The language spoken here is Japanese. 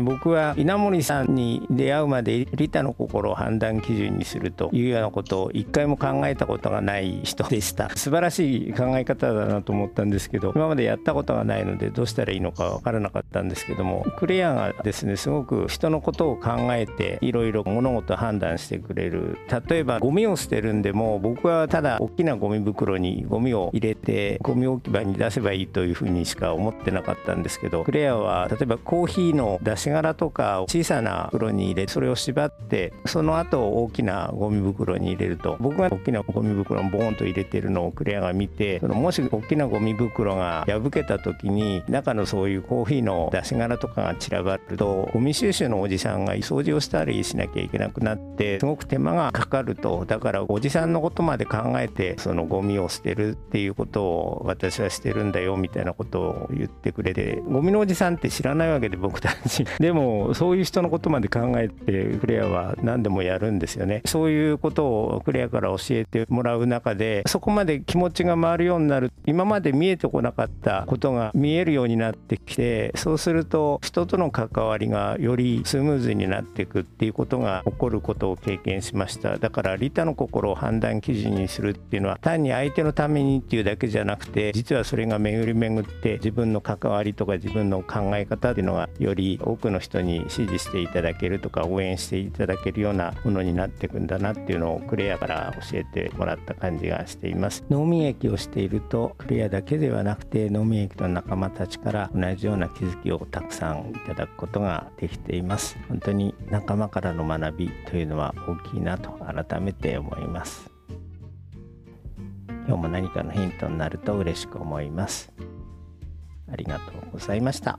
僕は稲森さんに出会うまで利他の心を判断基準にするというようなことを一回も考えたことがない人でした。素晴らしい考え方だなと思ったんですけど今までやったことがないのでどうしたらいいのか分からなかったんですけどもクレアがですねすごく人のことを考えていろいろ物事を判断してくれる。例えばゴミを捨てるんでも僕はただ大きなゴミ袋にゴミを入れてゴミ置き場に出せばいいというふうにしか思ってなかったんですけどクレアは例えばコーヒーの出し殻とか小さな袋に入れそれを縛ってその後大きなゴミ袋に入れると僕が大きなゴミ袋をボーンと入れてるのをクレアが見てそのもし大きなゴミ袋が破けた時に中のそういうコーヒーの出し殻とかが散らばるとゴミ収集のおじさんが掃除をしたりしなきゃいけなくなってすごく手間がかかると。だからおじさんのことまで考えてそのゴミを捨てるっていうことを私はしてるんだよみたいなことを言ってくれてゴミのおじさんって知らないわけで僕たち。でもそういう人のことまで考えてクレアは何でもやるんですよね。そういうことをクレアから教えてもらう中でそこまで気持ちが回るようになる今まで見えてこなかったことが見えるようになってきてそうすると人との関わりがよりスムーズになっていくっていうことが起こることを経験しました。だから利他の心を判断基準にするっていうのは単に相手のためにっていうだけじゃなくて実はそれが巡り巡って自分の関わりとか自分の考え方っていうのがより多くの人に支持していただけるとか応援していただけるようなものになっていくんだなっていうのをクレアから教えてもらった感じがしています。脳民液をしているとクレアだけではなくて脳民液の仲間たちから同じような気づきをたくさんいただくことができています。本当に仲間からの学びというのは大きいなと改めて思います。今日も何かのヒントになると嬉しく思います。ありがとうございました。